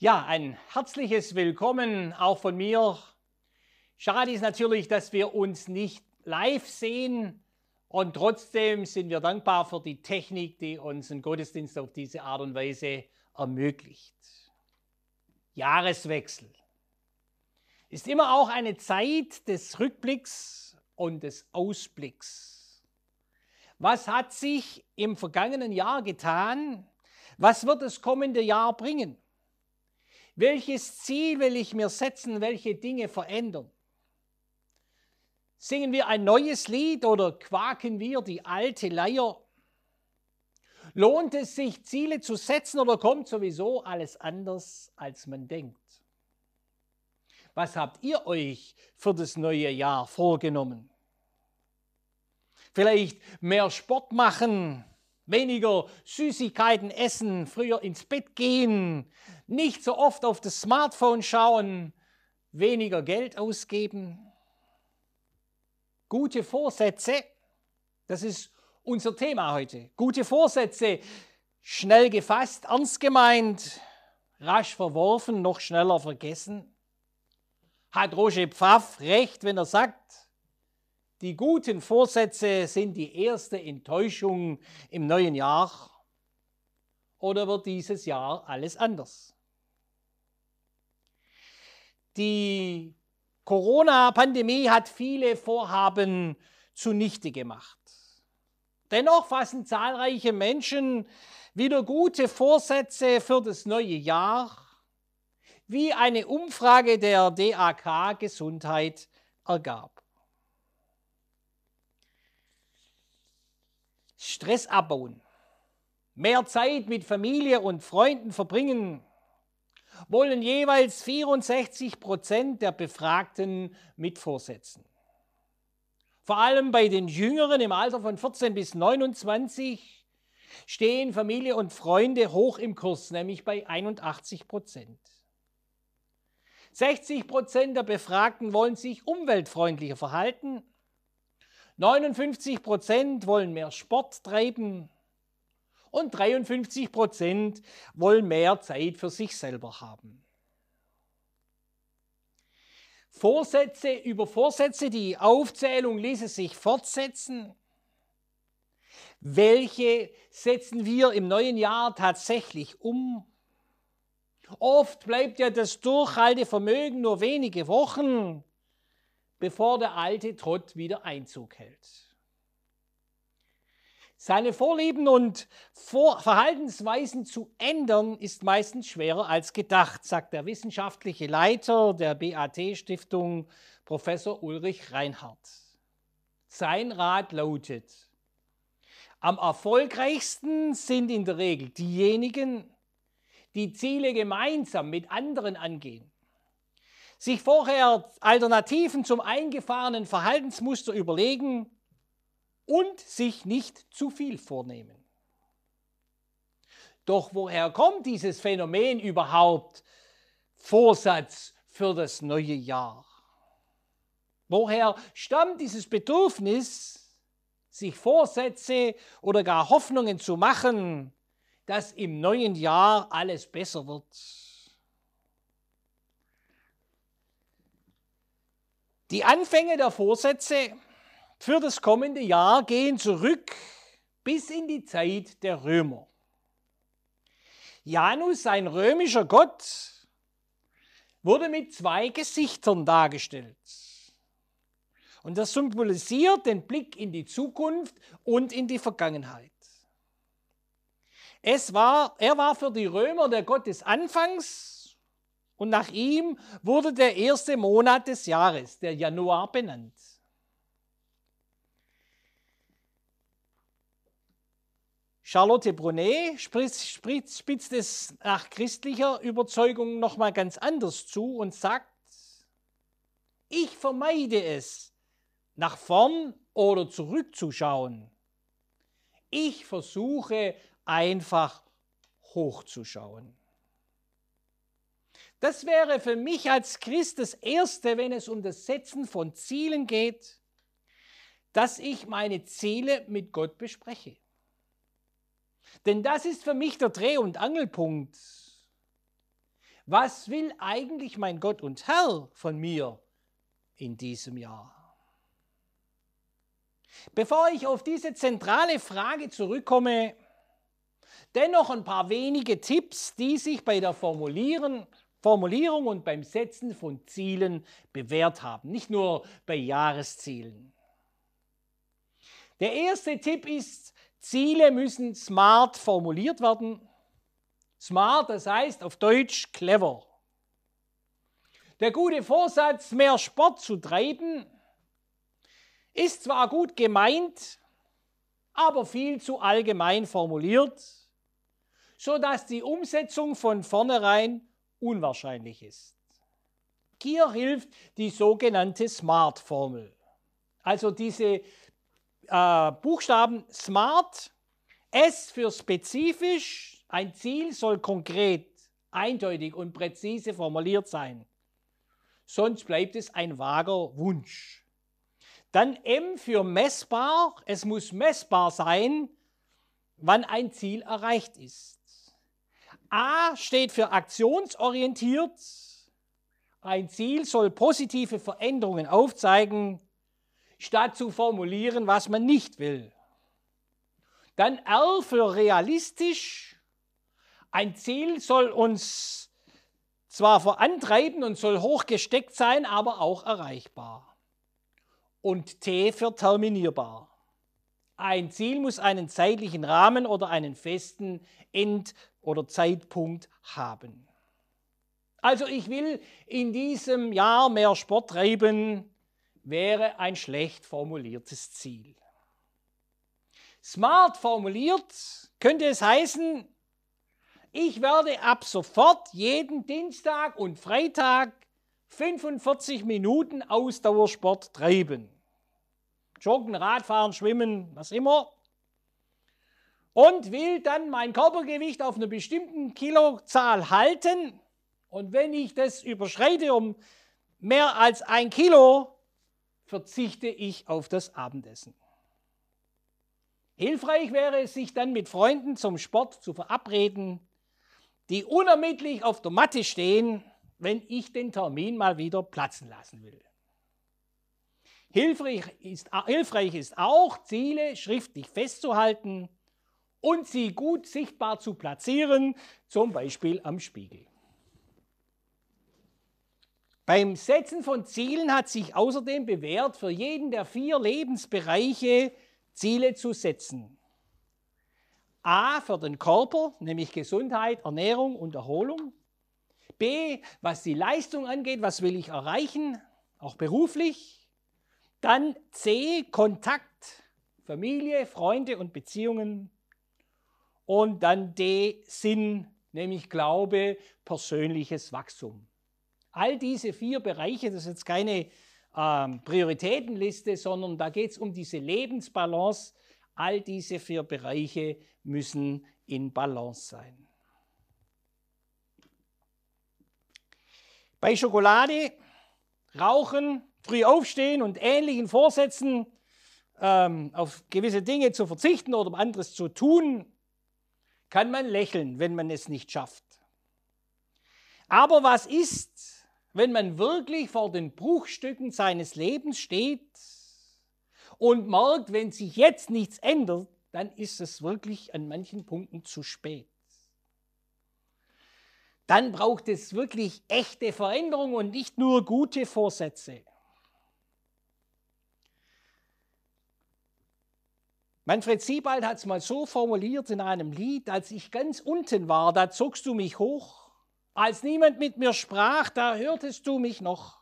Ja, ein herzliches Willkommen auch von mir. Schade ist natürlich, dass wir uns nicht live sehen und trotzdem sind wir dankbar für die Technik, die uns einen Gottesdienst auf diese Art und Weise ermöglicht. Jahreswechsel ist immer auch eine Zeit des Rückblicks und des Ausblicks. Was hat sich im vergangenen Jahr getan? Was wird das kommende Jahr bringen? Welches Ziel will ich mir setzen? Welche Dinge verändern? Singen wir ein neues Lied oder quaken wir die alte Leier? Lohnt es sich, Ziele zu setzen oder kommt sowieso alles anders, als man denkt? Was habt ihr euch für das neue Jahr vorgenommen? Vielleicht mehr Sport machen, weniger Süßigkeiten essen, früher ins Bett gehen, nicht so oft auf das Smartphone schauen, weniger Geld ausgeben. Gute Vorsätze, das ist unser Thema heute. Gute Vorsätze, schnell gefasst, ernst gemeint, rasch verworfen, noch schneller vergessen. Hat Roger Pfaff recht, wenn er sagt, die guten Vorsätze sind die erste Enttäuschung im neuen Jahr. Oder wird dieses Jahr alles anders? Die Corona-Pandemie hat viele Vorhaben zunichte gemacht. Dennoch fassen zahlreiche Menschen wieder gute Vorsätze für das neue Jahr, wie eine Umfrage der DAK Gesundheit ergab. Stress abbauen, mehr Zeit mit Familie und Freunden verbringen, wollen jeweils 64 Prozent der Befragten mit vorsetzen. Vor allem bei den Jüngeren im Alter von 14 bis 29 stehen Familie und Freunde hoch im Kurs, nämlich bei 81 Prozent. 60 Prozent der Befragten wollen sich umweltfreundlicher verhalten 59 Prozent wollen mehr Sport treiben und 53 Prozent wollen mehr Zeit für sich selber haben. Vorsätze über Vorsätze, die Aufzählung ließe sich fortsetzen. Welche setzen wir im neuen Jahr tatsächlich um? Oft bleibt ja das Durchhaltevermögen nur wenige Wochen bevor der alte Trott wieder Einzug hält. Seine Vorlieben und Verhaltensweisen zu ändern ist meistens schwerer als gedacht, sagt der wissenschaftliche Leiter der BAT-Stiftung, Professor Ulrich Reinhardt. Sein Rat lautet, am erfolgreichsten sind in der Regel diejenigen, die Ziele gemeinsam mit anderen angehen sich vorher Alternativen zum eingefahrenen Verhaltensmuster überlegen und sich nicht zu viel vornehmen. Doch woher kommt dieses Phänomen überhaupt? Vorsatz für das neue Jahr. Woher stammt dieses Bedürfnis, sich Vorsätze oder gar Hoffnungen zu machen, dass im neuen Jahr alles besser wird? Die Anfänge der Vorsätze für das kommende Jahr gehen zurück bis in die Zeit der Römer. Janus, ein römischer Gott, wurde mit zwei Gesichtern dargestellt. Und das symbolisiert den Blick in die Zukunft und in die Vergangenheit. Es war, er war für die Römer der Gott des Anfangs und nach ihm wurde der erste Monat des Jahres, der Januar, benannt. Charlotte Brunet spitzt es nach christlicher Überzeugung nochmal ganz anders zu und sagt, ich vermeide es, nach vorn oder zurückzuschauen. Ich versuche einfach hochzuschauen. Das wäre für mich als Christ das Erste, wenn es um das Setzen von Zielen geht, dass ich meine Ziele mit Gott bespreche. Denn das ist für mich der Dreh- und Angelpunkt. Was will eigentlich mein Gott und Herr von mir in diesem Jahr? Bevor ich auf diese zentrale Frage zurückkomme, dennoch ein paar wenige Tipps, die sich bei der Formulieren, Formulierung und beim Setzen von Zielen bewährt haben, nicht nur bei Jahreszielen. Der erste Tipp ist, Ziele müssen smart formuliert werden. Smart, das heißt auf Deutsch clever. Der gute Vorsatz, mehr Sport zu treiben, ist zwar gut gemeint, aber viel zu allgemein formuliert, sodass die Umsetzung von vornherein unwahrscheinlich ist. Hier hilft die sogenannte SMART-Formel. Also diese äh, Buchstaben SMART, S für spezifisch, ein Ziel soll konkret, eindeutig und präzise formuliert sein. Sonst bleibt es ein vager Wunsch. Dann M für messbar, es muss messbar sein, wann ein Ziel erreicht ist. A steht für aktionsorientiert. Ein Ziel soll positive Veränderungen aufzeigen, statt zu formulieren, was man nicht will. Dann R für realistisch. Ein Ziel soll uns zwar vorantreiben und soll hoch gesteckt sein, aber auch erreichbar. Und T für terminierbar. Ein Ziel muss einen zeitlichen Rahmen oder einen festen End- oder Zeitpunkt haben. Also ich will in diesem Jahr mehr Sport treiben, wäre ein schlecht formuliertes Ziel. Smart formuliert könnte es heißen, ich werde ab sofort jeden Dienstag und Freitag 45 Minuten Ausdauersport treiben. Joggen, Radfahren, Schwimmen, was immer. Und will dann mein Körpergewicht auf einer bestimmten Kilozahl halten. Und wenn ich das überschreite um mehr als ein Kilo, verzichte ich auf das Abendessen. Hilfreich wäre es, sich dann mit Freunden zum Sport zu verabreden, die unermittlich auf der Matte stehen, wenn ich den Termin mal wieder platzen lassen will. Hilfreich ist, hilfreich ist auch, Ziele schriftlich festzuhalten und sie gut sichtbar zu platzieren, zum Beispiel am Spiegel. Beim Setzen von Zielen hat sich außerdem bewährt, für jeden der vier Lebensbereiche Ziele zu setzen. A für den Körper, nämlich Gesundheit, Ernährung und Erholung. B, was die Leistung angeht, was will ich erreichen, auch beruflich. Dann C, Kontakt, Familie, Freunde und Beziehungen. Und dann D, Sinn, nämlich Glaube, persönliches Wachstum. All diese vier Bereiche, das ist jetzt keine ähm, Prioritätenliste, sondern da geht es um diese Lebensbalance. All diese vier Bereiche müssen in Balance sein. Bei Schokolade, Rauchen, früh aufstehen und ähnlichen Vorsätzen ähm, auf gewisse Dinge zu verzichten oder anderes zu tun, kann man lächeln, wenn man es nicht schafft. Aber was ist, wenn man wirklich vor den Bruchstücken seines Lebens steht und merkt, wenn sich jetzt nichts ändert, dann ist es wirklich an manchen Punkten zu spät. Dann braucht es wirklich echte Veränderung und nicht nur gute Vorsätze. Manfred Siebald hat es mal so formuliert in einem Lied, als ich ganz unten war, da zogst du mich hoch als niemand mit mir sprach, da hörtest du mich noch.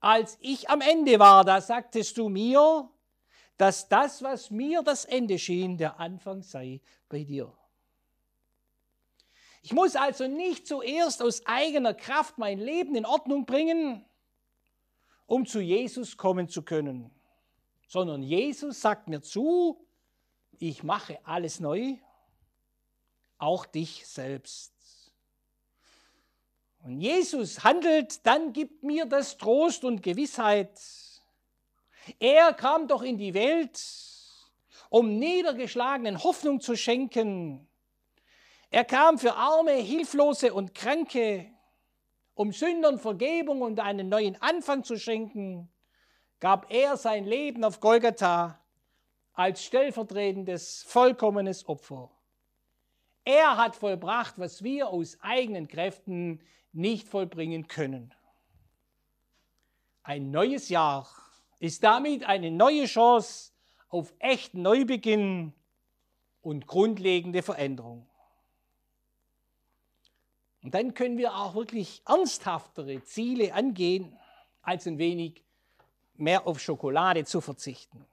Als ich am Ende war, da sagtest du mir, dass das, was mir das Ende schien, der Anfang sei bei dir. Ich muss also nicht zuerst aus eigener Kraft mein Leben in Ordnung bringen, um zu Jesus kommen zu können, sondern Jesus sagt mir zu, ich mache alles neu, auch dich selbst. Und Jesus handelt, dann gibt mir das Trost und Gewissheit. Er kam doch in die Welt, um Niedergeschlagenen Hoffnung zu schenken. Er kam für Arme, Hilflose und Kranke. um Sündern Vergebung und einen neuen Anfang zu schenken, gab er sein Leben auf Golgatha als stellvertretendes, vollkommenes Opfer. Er hat vollbracht, was wir aus eigenen Kräften nicht vollbringen können. Ein neues Jahr ist damit eine neue Chance auf echten Neubeginn und grundlegende Veränderung. Und dann können wir auch wirklich ernsthaftere Ziele angehen, als ein wenig mehr auf Schokolade zu verzichten.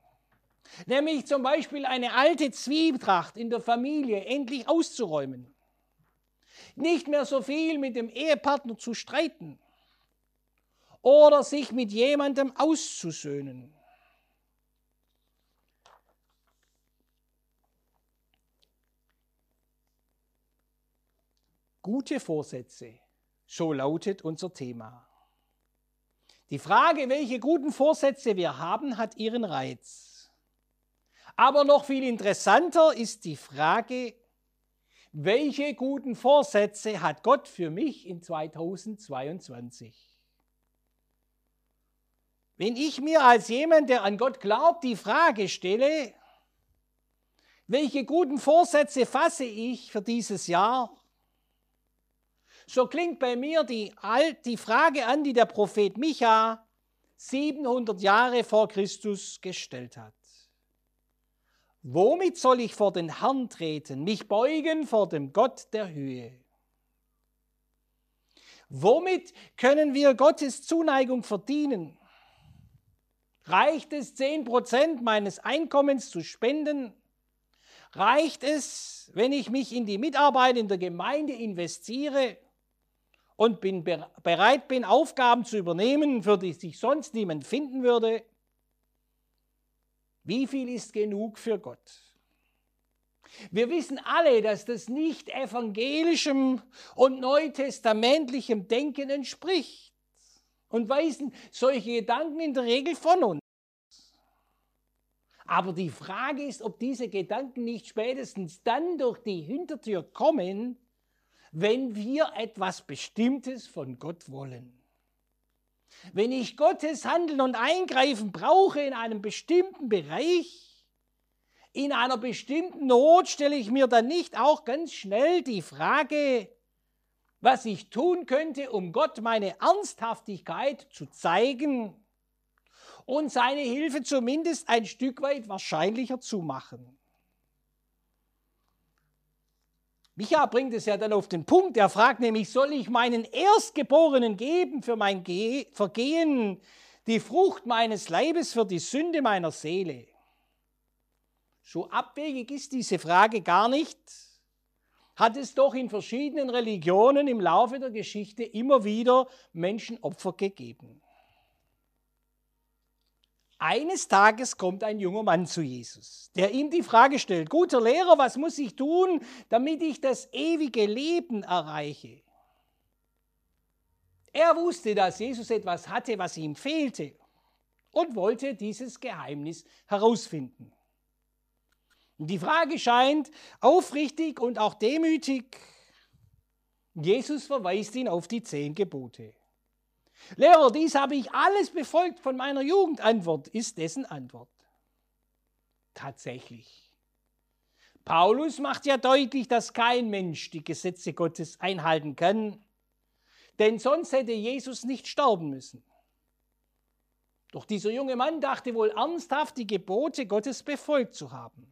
Nämlich zum Beispiel eine alte Zwietracht in der Familie endlich auszuräumen. Nicht mehr so viel mit dem Ehepartner zu streiten oder sich mit jemandem auszusöhnen. Gute Vorsätze, so lautet unser Thema. Die Frage, welche guten Vorsätze wir haben, hat ihren Reiz. Aber noch viel interessanter ist die Frage, welche guten Vorsätze hat Gott für mich in 2022? Wenn ich mir als jemand, der an Gott glaubt, die Frage stelle, welche guten Vorsätze fasse ich für dieses Jahr, so klingt bei mir die, die Frage an, die der Prophet Micha 700 Jahre vor Christus gestellt hat. Womit soll ich vor den Herrn treten, mich beugen vor dem Gott der Höhe? Womit können wir Gottes Zuneigung verdienen? Reicht es, 10% meines Einkommens zu spenden? Reicht es, wenn ich mich in die Mitarbeit in der Gemeinde investiere und bin bereit bin, Aufgaben zu übernehmen, für die sich sonst niemand finden würde? Wie viel ist genug für Gott? Wir wissen alle, dass das nicht evangelischem und neutestamentlichem Denken entspricht und weisen solche Gedanken in der Regel von uns. Aber die Frage ist, ob diese Gedanken nicht spätestens dann durch die Hintertür kommen, wenn wir etwas Bestimmtes von Gott wollen. Wenn ich Gottes Handeln und Eingreifen brauche in einem bestimmten Bereich, in einer bestimmten Not, stelle ich mir dann nicht auch ganz schnell die Frage, was ich tun könnte, um Gott meine Ernsthaftigkeit zu zeigen und seine Hilfe zumindest ein Stück weit wahrscheinlicher zu machen. Micha bringt es ja dann auf den Punkt, er fragt nämlich, soll ich meinen Erstgeborenen geben für mein Vergehen, die Frucht meines Leibes für die Sünde meiner Seele? So abwegig ist diese Frage gar nicht hat es doch in verschiedenen Religionen im Laufe der Geschichte immer wieder Menschenopfer gegeben. Eines Tages kommt ein junger Mann zu Jesus, der ihm die Frage stellt, guter Lehrer, was muss ich tun, damit ich das ewige Leben erreiche? Er wusste, dass Jesus etwas hatte, was ihm fehlte und wollte dieses Geheimnis herausfinden. Die Frage scheint aufrichtig und auch demütig. Jesus verweist ihn auf die zehn Gebote. Lehrer, dies habe ich alles befolgt von meiner Jugendantwort, ist dessen Antwort. Tatsächlich. Paulus macht ja deutlich, dass kein Mensch die Gesetze Gottes einhalten kann, denn sonst hätte Jesus nicht sterben müssen. Doch dieser junge Mann dachte wohl ernsthaft, die Gebote Gottes befolgt zu haben.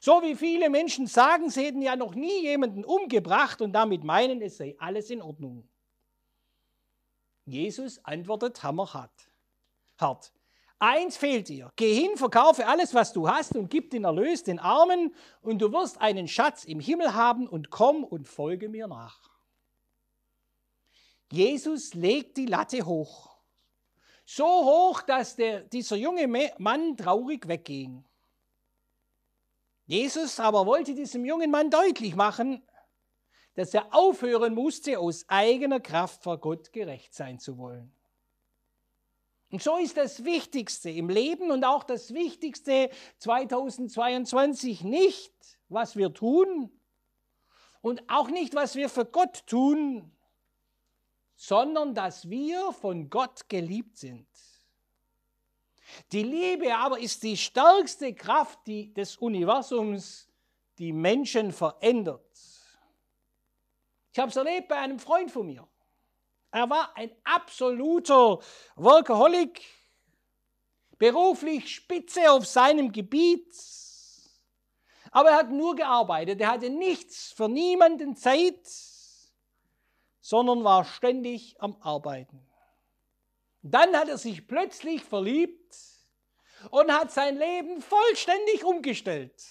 So wie viele Menschen sagen, sie hätten ja noch nie jemanden umgebracht und damit meinen, es sei alles in Ordnung. Jesus antwortet hammerhart. Hart. Eins fehlt dir. Geh hin, verkaufe alles, was du hast und gib den Erlös den Armen und du wirst einen Schatz im Himmel haben und komm und folge mir nach. Jesus legt die Latte hoch. So hoch, dass der, dieser junge Mann traurig wegging. Jesus aber wollte diesem jungen Mann deutlich machen, dass er aufhören musste, aus eigener Kraft vor Gott gerecht sein zu wollen. Und so ist das Wichtigste im Leben und auch das Wichtigste 2022 nicht, was wir tun und auch nicht, was wir für Gott tun, sondern dass wir von Gott geliebt sind. Die Liebe aber ist die stärkste Kraft des Universums, die Menschen verändert. Ich habe es erlebt bei einem Freund von mir. Er war ein absoluter Workaholic, beruflich spitze auf seinem Gebiet, aber er hat nur gearbeitet, er hatte nichts für niemanden Zeit, sondern war ständig am Arbeiten. Dann hat er sich plötzlich verliebt und hat sein Leben vollständig umgestellt.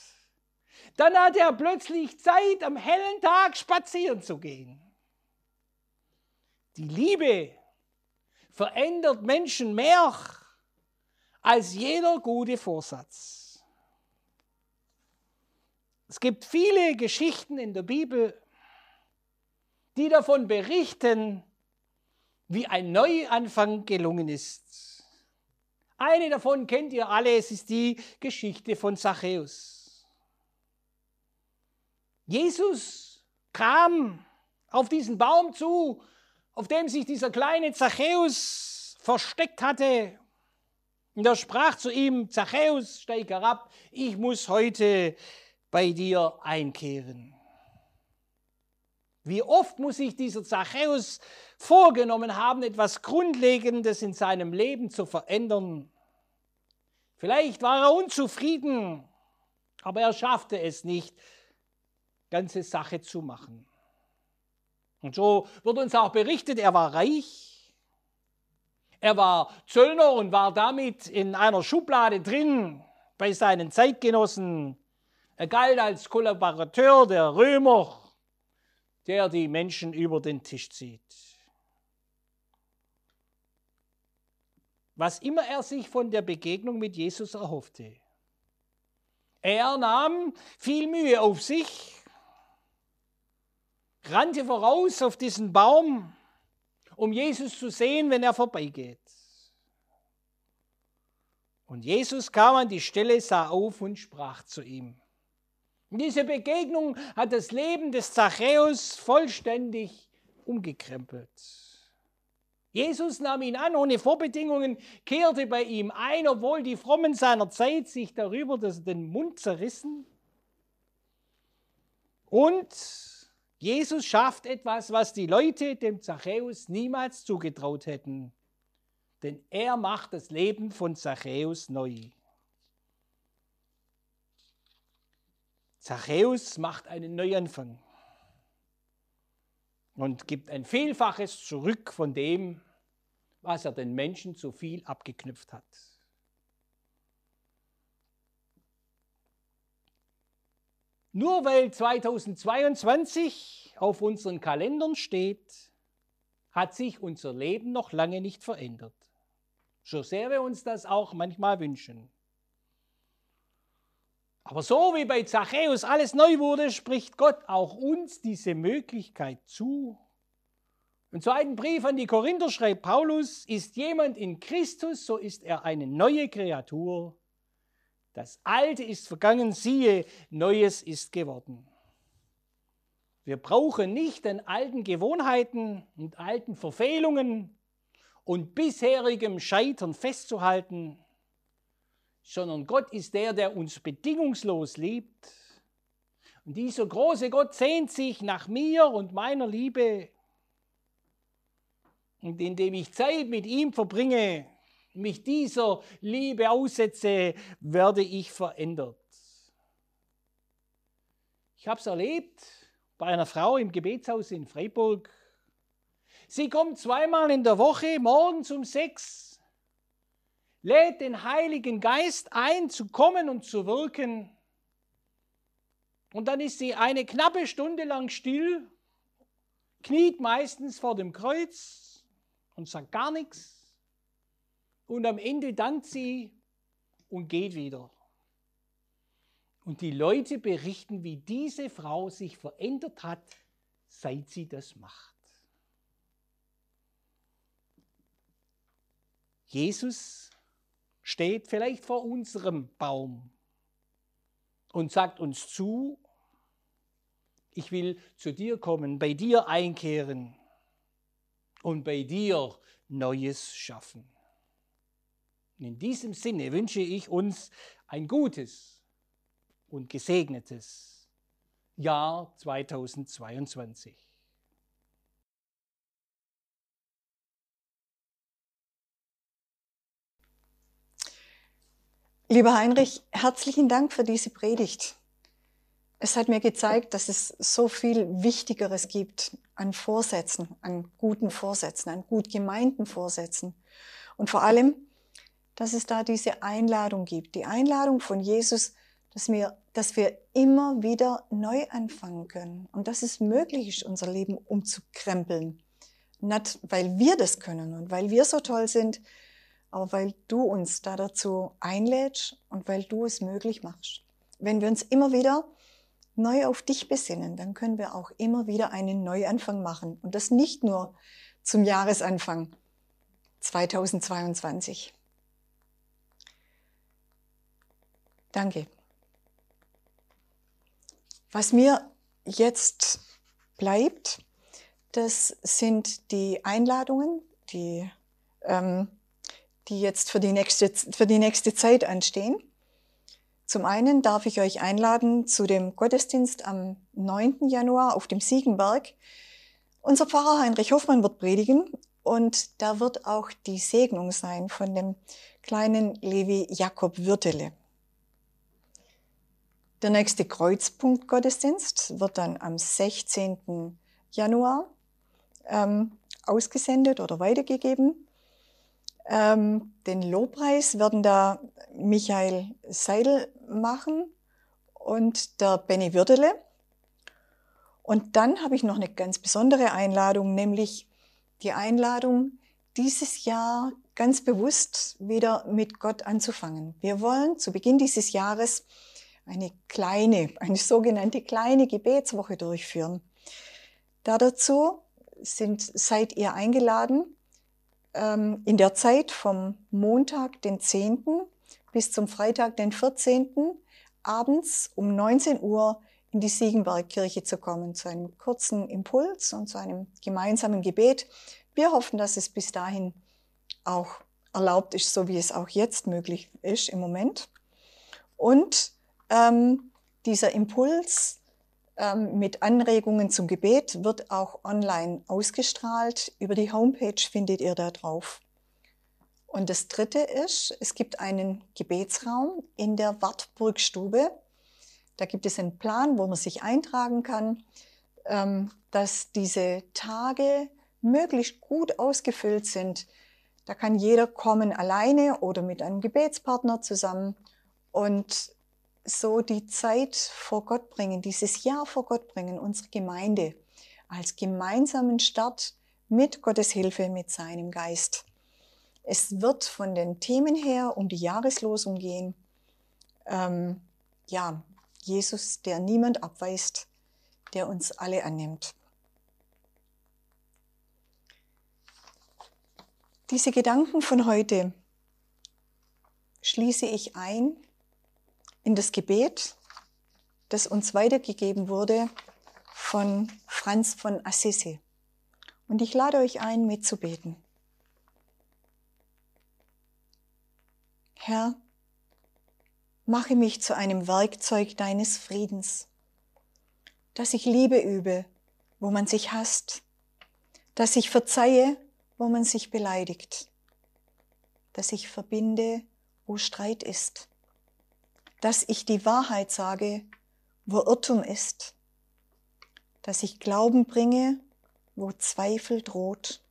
Dann hat er plötzlich Zeit, am hellen Tag spazieren zu gehen. Die Liebe verändert Menschen mehr als jeder gute Vorsatz. Es gibt viele Geschichten in der Bibel, die davon berichten, wie ein Neuanfang gelungen ist. Eine davon kennt ihr alle, es ist die Geschichte von Zachäus. Jesus kam auf diesen Baum zu, auf dem sich dieser kleine Zachäus versteckt hatte. Und er sprach zu ihm, Zachäus, steig herab, ich muss heute bei dir einkehren. Wie oft muss sich dieser Zachäus vorgenommen haben, etwas Grundlegendes in seinem Leben zu verändern. Vielleicht war er unzufrieden, aber er schaffte es nicht, ganze Sache zu machen. Und so wird uns auch berichtet, er war reich, er war Zöllner und war damit in einer Schublade drin bei seinen Zeitgenossen. Er galt als Kollaborateur der Römer der die Menschen über den Tisch zieht. Was immer er sich von der Begegnung mit Jesus erhoffte. Er nahm viel Mühe auf sich, rannte voraus auf diesen Baum, um Jesus zu sehen, wenn er vorbeigeht. Und Jesus kam an die Stelle, sah auf und sprach zu ihm. Diese Begegnung hat das Leben des Zachäus vollständig umgekrempelt. Jesus nahm ihn an ohne Vorbedingungen, kehrte bei ihm ein, obwohl die Frommen seiner Zeit sich darüber den Mund zerrissen. Und Jesus schafft etwas, was die Leute dem Zachäus niemals zugetraut hätten. Denn er macht das Leben von Zachäus neu. Zachäus macht einen Neuanfang und gibt ein Vielfaches zurück von dem, was er den Menschen zu viel abgeknüpft hat. Nur weil 2022 auf unseren Kalendern steht, hat sich unser Leben noch lange nicht verändert. So sehr wir uns das auch manchmal wünschen. Aber so wie bei Zachäus alles neu wurde, spricht Gott auch uns diese Möglichkeit zu. Im zweiten Brief an die Korinther schreibt Paulus, ist jemand in Christus, so ist er eine neue Kreatur. Das Alte ist vergangen, siehe, Neues ist geworden. Wir brauchen nicht an alten Gewohnheiten und alten Verfehlungen und bisherigem Scheitern festzuhalten sondern Gott ist der, der uns bedingungslos liebt. Und dieser große Gott sehnt sich nach mir und meiner Liebe. Und indem ich Zeit mit ihm verbringe, mich dieser Liebe aussetze, werde ich verändert. Ich habe es erlebt bei einer Frau im Gebetshaus in Freiburg. Sie kommt zweimal in der Woche morgens um sechs lädt den Heiligen Geist ein, zu kommen und zu wirken. Und dann ist sie eine knappe Stunde lang still, kniet meistens vor dem Kreuz und sagt gar nichts. Und am Ende dankt sie und geht wieder. Und die Leute berichten, wie diese Frau sich verändert hat, seit sie das macht. Jesus steht vielleicht vor unserem Baum und sagt uns zu, ich will zu dir kommen, bei dir einkehren. und bei dir Neues schaffen. Und in diesem Sinne wünsche ich uns ein gutes und gesegnetes Jahr 2022. Lieber Heinrich, herzlichen Dank für diese Predigt. Es hat mir gezeigt, dass es so viel Wichtigeres gibt an Vorsätzen, an guten Vorsätzen, an gut gemeinten Vorsätzen. Und vor allem, dass es da diese Einladung gibt, die Einladung von Jesus, dass wir, dass wir immer wieder neu anfangen können und dass es möglich ist, unser Leben umzukrempeln. Nicht, weil wir das können und weil wir so toll sind, aber weil du uns da dazu einlädst und weil du es möglich machst. Wenn wir uns immer wieder neu auf dich besinnen, dann können wir auch immer wieder einen Neuanfang machen. Und das nicht nur zum Jahresanfang 2022. Danke. Was mir jetzt bleibt, das sind die Einladungen, die, ähm, die jetzt für die, nächste, für die nächste Zeit anstehen. Zum einen darf ich euch einladen zu dem Gottesdienst am 9. Januar auf dem Siegenberg. Unser Pfarrer Heinrich Hoffmann wird predigen und da wird auch die Segnung sein von dem kleinen Levi Jakob Würtele. Der nächste Kreuzpunkt-Gottesdienst wird dann am 16. Januar ähm, ausgesendet oder weitergegeben. Ähm, den Lobpreis werden da Michael Seidel machen und der Benny Würdele. Und dann habe ich noch eine ganz besondere Einladung, nämlich die Einladung, dieses Jahr ganz bewusst wieder mit Gott anzufangen. Wir wollen zu Beginn dieses Jahres eine kleine, eine sogenannte kleine Gebetswoche durchführen. Da dazu sind, seid ihr eingeladen, ähm, in der Zeit vom Montag, den 10. bis zum Freitag, den 14. abends um 19 Uhr in die Siegenbergkirche zu kommen, zu einem kurzen Impuls und zu einem gemeinsamen Gebet. Wir hoffen, dass es bis dahin auch erlaubt ist, so wie es auch jetzt möglich ist im Moment. Und ähm, dieser Impuls ähm, mit Anregungen zum Gebet wird auch online ausgestrahlt. Über die Homepage findet ihr da drauf. Und das Dritte ist, es gibt einen Gebetsraum in der Wartburgstube. Da gibt es einen Plan, wo man sich eintragen kann, ähm, dass diese Tage möglichst gut ausgefüllt sind. Da kann jeder kommen alleine oder mit einem Gebetspartner zusammen und so die Zeit vor Gott bringen, dieses Jahr vor Gott bringen, unsere Gemeinde als gemeinsamen Start mit Gottes Hilfe, mit seinem Geist. Es wird von den Themen her um die Jahreslosung gehen. Ähm, ja, Jesus, der niemand abweist, der uns alle annimmt. Diese Gedanken von heute schließe ich ein in das Gebet, das uns weitergegeben wurde von Franz von Assisi. Und ich lade euch ein, mitzubeten. Herr, mache mich zu einem Werkzeug deines Friedens, dass ich Liebe übe, wo man sich hasst, dass ich verzeihe, wo man sich beleidigt, dass ich verbinde, wo Streit ist, dass ich die Wahrheit sage, wo Irrtum ist, dass ich Glauben bringe, wo Zweifel droht,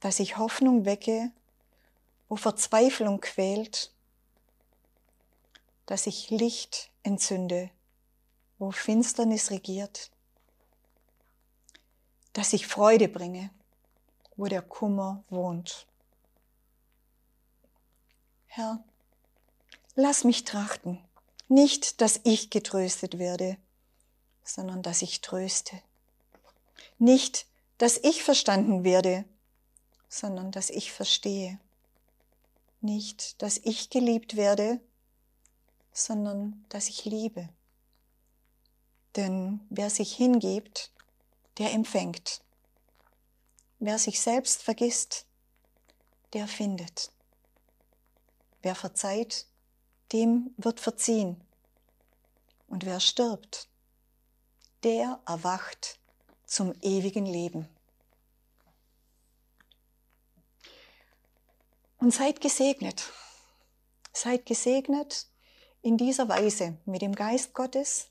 dass ich Hoffnung wecke, wo Verzweiflung quält, dass ich Licht entzünde, wo Finsternis regiert, dass ich Freude bringe, wo der Kummer wohnt. Herr, Lass mich trachten, nicht, dass ich getröstet werde, sondern dass ich tröste. Nicht, dass ich verstanden werde, sondern dass ich verstehe. Nicht, dass ich geliebt werde, sondern dass ich liebe. Denn wer sich hingibt, der empfängt. wer sich selbst vergisst, der findet. Wer verzeiht, dem wird verziehen. Und wer stirbt, der erwacht zum ewigen Leben. Und seid gesegnet. Seid gesegnet in dieser Weise mit dem Geist Gottes,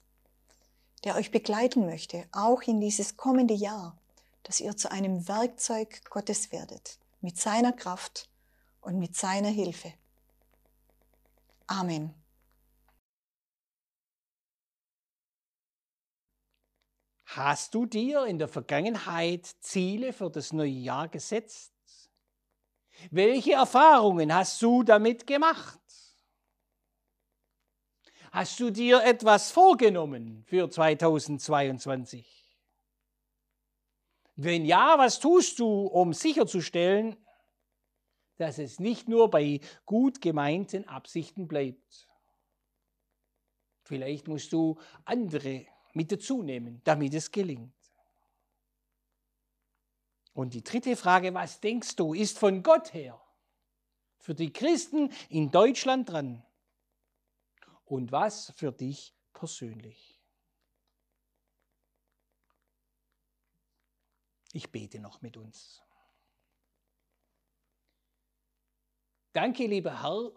der euch begleiten möchte, auch in dieses kommende Jahr, dass ihr zu einem Werkzeug Gottes werdet, mit seiner Kraft und mit seiner Hilfe. Amen. Hast du dir in der Vergangenheit Ziele für das neue Jahr gesetzt? Welche Erfahrungen hast du damit gemacht? Hast du dir etwas vorgenommen für 2022? Wenn ja, was tust du, um sicherzustellen, dass es nicht nur bei gut gemeinten Absichten bleibt? Vielleicht musst du andere mit dazu nehmen, damit es gelingt. Und die dritte Frage, was denkst du, ist von Gott her für die Christen in Deutschland dran? Und was für dich persönlich? Ich bete noch mit uns. Danke, lieber Herr,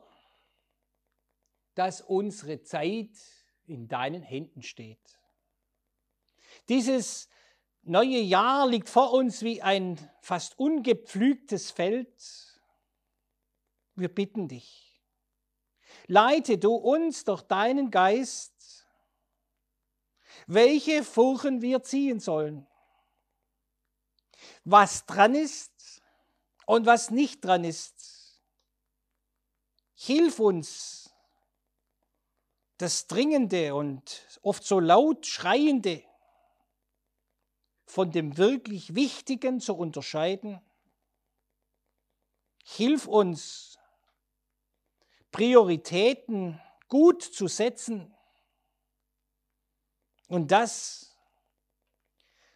dass unsere Zeit in deinen Händen steht. Dieses neue Jahr liegt vor uns wie ein fast ungepflügtes Feld. Wir bitten dich, leite du uns durch deinen Geist, welche Furchen wir ziehen sollen, was dran ist und was nicht dran ist. Hilf uns, das Dringende und oft so laut Schreiende von dem wirklich Wichtigen zu unterscheiden. Hilf uns, Prioritäten gut zu setzen und das,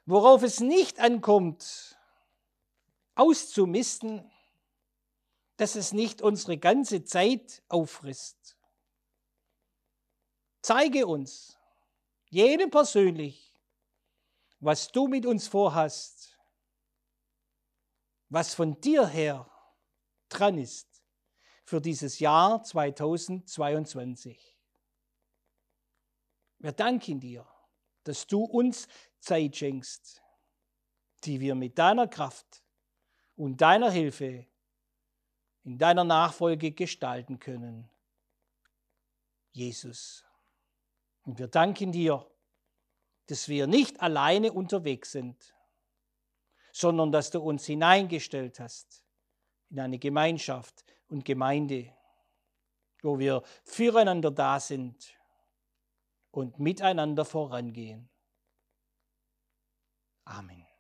worauf es nicht ankommt, auszumisten, dass es nicht unsere ganze Zeit auffrisst. Zeige uns, jedem persönlich, was du mit uns vorhast, was von dir her dran ist für dieses Jahr 2022. Wir danken dir, dass du uns Zeit schenkst, die wir mit deiner Kraft und deiner Hilfe in deiner Nachfolge gestalten können. Jesus. Und wir danken dir, dass wir nicht alleine unterwegs sind, sondern dass du uns hineingestellt hast in eine Gemeinschaft und Gemeinde, wo wir füreinander da sind und miteinander vorangehen. Amen.